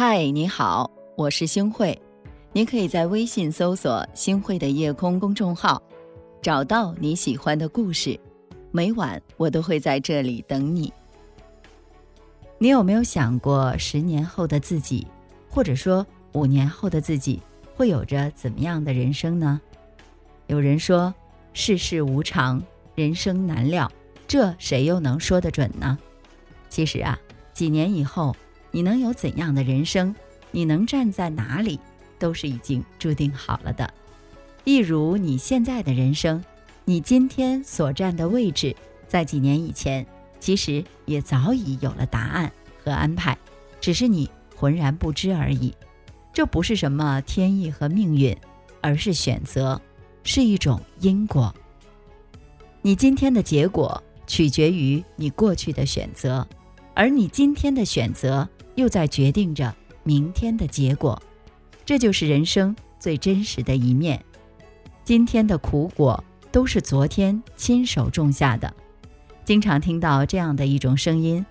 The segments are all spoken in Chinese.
嗨，你好，我是星慧。你可以在微信搜索“星慧的夜空”公众号，找到你喜欢的故事。每晚我都会在这里等你。你有没有想过，十年后的自己，或者说五年后的自己，会有着怎么样的人生呢？有人说，世事无常，人生难料，这谁又能说得准呢？其实啊，几年以后。你能有怎样的人生？你能站在哪里，都是已经注定好了的。一如你现在的人生，你今天所站的位置，在几年以前，其实也早已有了答案和安排，只是你浑然不知而已。这不是什么天意和命运，而是选择，是一种因果。你今天的结果，取决于你过去的选择，而你今天的选择。又在决定着明天的结果，这就是人生最真实的一面。今天的苦果都是昨天亲手种下的。经常听到这样的一种声音：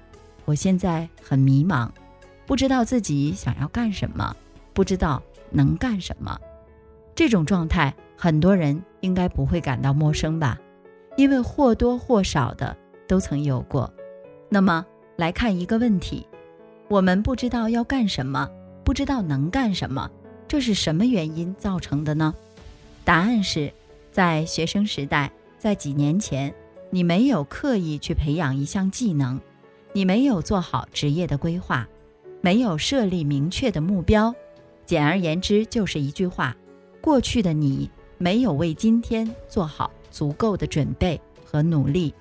我现在很迷茫，不知道自己想要干什么，不知道能干什么。这种状态，很多人应该不会感到陌生吧？因为或多或少的都曾有过。那么，来看一个问题。我们不知道要干什么，不知道能干什么，这是什么原因造成的呢？答案是，在学生时代，在几年前，你没有刻意去培养一项技能，你没有做好职业的规划，没有设立明确的目标。简而言之，就是一句话：过去的你没有为今天做好足够的准备和努力。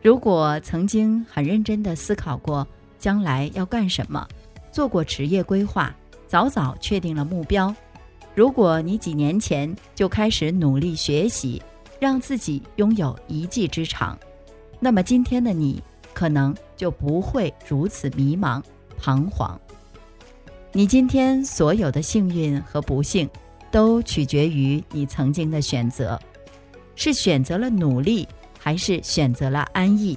如果曾经很认真地思考过。将来要干什么？做过职业规划，早早确定了目标。如果你几年前就开始努力学习，让自己拥有一技之长，那么今天的你可能就不会如此迷茫、彷徨。你今天所有的幸运和不幸，都取决于你曾经的选择，是选择了努力，还是选择了安逸？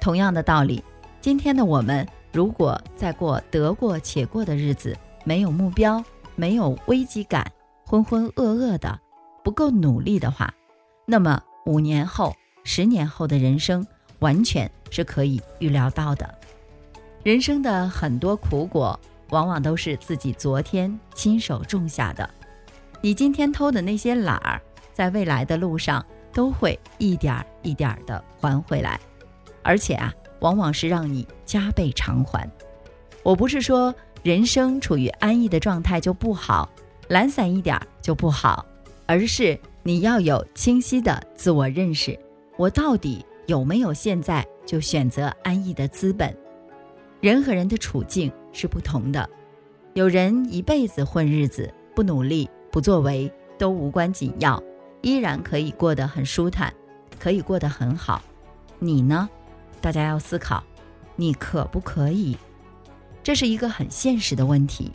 同样的道理。今天的我们，如果在过得过且过的日子，没有目标，没有危机感，浑浑噩噩的，不够努力的话，那么五年后、十年后的人生，完全是可以预料到的。人生的很多苦果，往往都是自己昨天亲手种下的。你今天偷的那些懒儿，在未来的路上，都会一点一点的还回来，而且啊。往往是让你加倍偿还。我不是说人生处于安逸的状态就不好，懒散一点就不好，而是你要有清晰的自我认识。我到底有没有现在就选择安逸的资本？人和人的处境是不同的，有人一辈子混日子，不努力、不作为都无关紧要，依然可以过得很舒坦，可以过得很好。你呢？大家要思考，你可不可以？这是一个很现实的问题。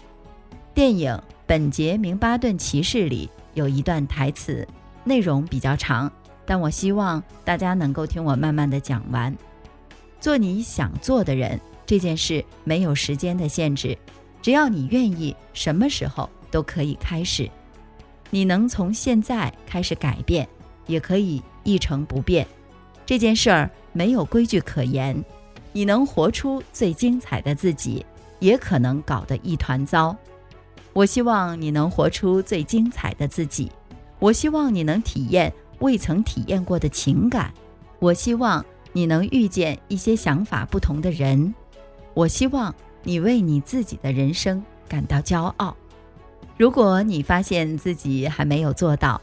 电影《本杰明·巴顿骑士》里有一段台词，内容比较长，但我希望大家能够听我慢慢的讲完。做你想做的人，这件事没有时间的限制，只要你愿意，什么时候都可以开始。你能从现在开始改变，也可以一成不变。这件事儿。没有规矩可言，你能活出最精彩的自己，也可能搞得一团糟。我希望你能活出最精彩的自己，我希望你能体验未曾体验过的情感，我希望你能遇见一些想法不同的人，我希望你为你自己的人生感到骄傲。如果你发现自己还没有做到，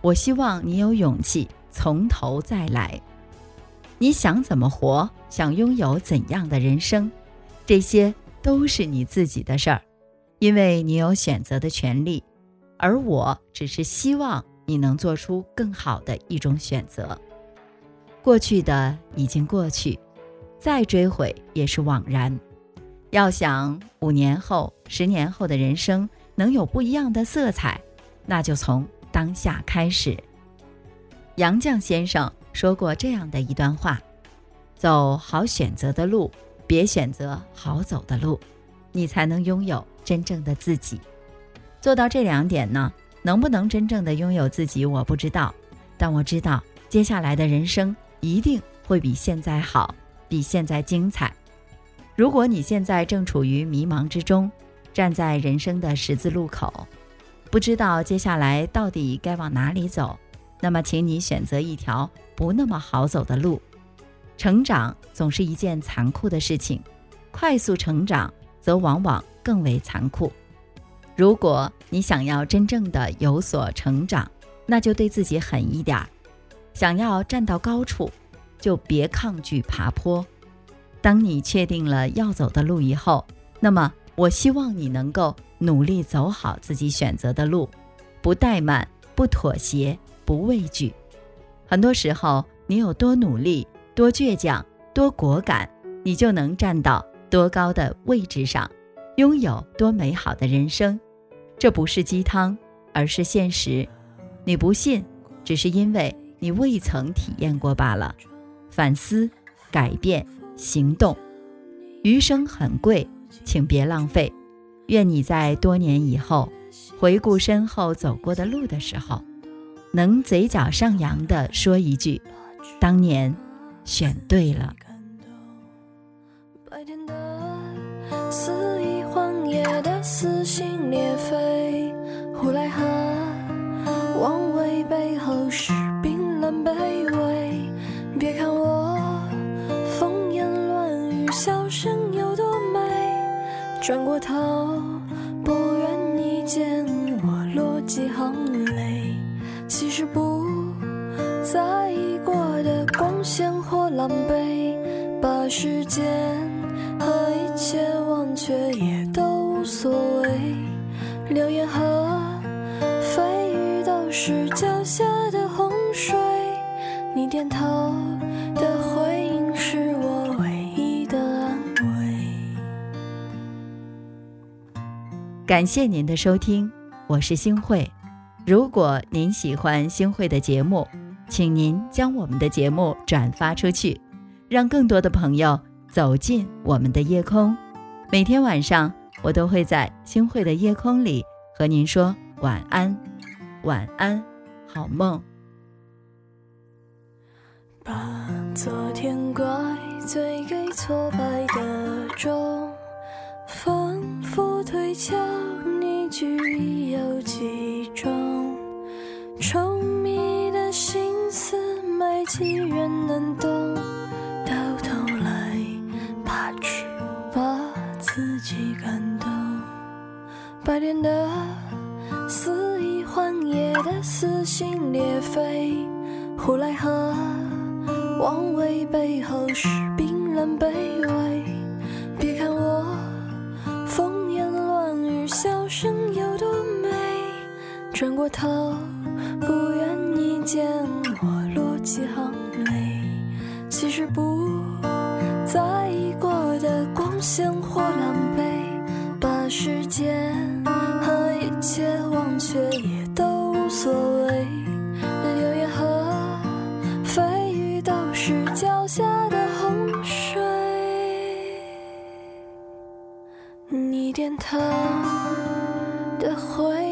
我希望你有勇气从头再来。你想怎么活，想拥有怎样的人生，这些都是你自己的事儿，因为你有选择的权利，而我只是希望你能做出更好的一种选择。过去的已经过去，再追悔也是枉然。要想五年后、十年后的人生能有不一样的色彩，那就从当下开始。杨绛先生。说过这样的一段话：走好选择的路，别选择好走的路。你才能拥有真正的自己。做到这两点呢，能不能真正的拥有自己，我不知道。但我知道，接下来的人生一定会比现在好，比现在精彩。如果你现在正处于迷茫之中，站在人生的十字路口，不知道接下来到底该往哪里走，那么，请你选择一条不那么好走的路。成长总是一件残酷的事情，快速成长则往往更为残酷。如果你想要真正的有所成长，那就对自己狠一点儿。想要站到高处，就别抗拒爬坡。当你确定了要走的路以后，那么我希望你能够努力走好自己选择的路，不怠慢，不妥协，不畏惧。很多时候，你有多努力。多倔强，多果敢，你就能站到多高的位置上，拥有多美好的人生。这不是鸡汤，而是现实。你不信，只是因为你未曾体验过罢了。反思，改变，行动。余生很贵，请别浪费。愿你在多年以后回顾身后走过的路的时候，能嘴角上扬的说一句：“当年。”选对了。白天的肆意荒野的撕心裂肺，呼来和妄为背后是冰冷卑微。别看我风言乱语，笑声有多美，转过头不愿你见我落几行泪。其实不在意过的光鲜或。狼狈，把时间和一切忘却也都无所谓。流言和蜚语都是脚下的洪水，你点头的回应是我唯一的安慰。感谢您的收听，我是星慧。如果您喜欢星慧的节目，请您将我们的节目转发出去，让更多的朋友走进我们的夜空。每天晚上，我都会在星汇的夜空里和您说晚安，晚安，好梦。把昨天怪罪给挫败的钟，几人能懂？到头来，怕只把自己感动。白天的肆意荒野的撕心裂肺，胡来和妄为背后是冰冷卑微。别看我风言乱语，笑声有多美，转过头，一切忘却也都无所谓。流言和蜚语都是脚下的洪水，你点头的回。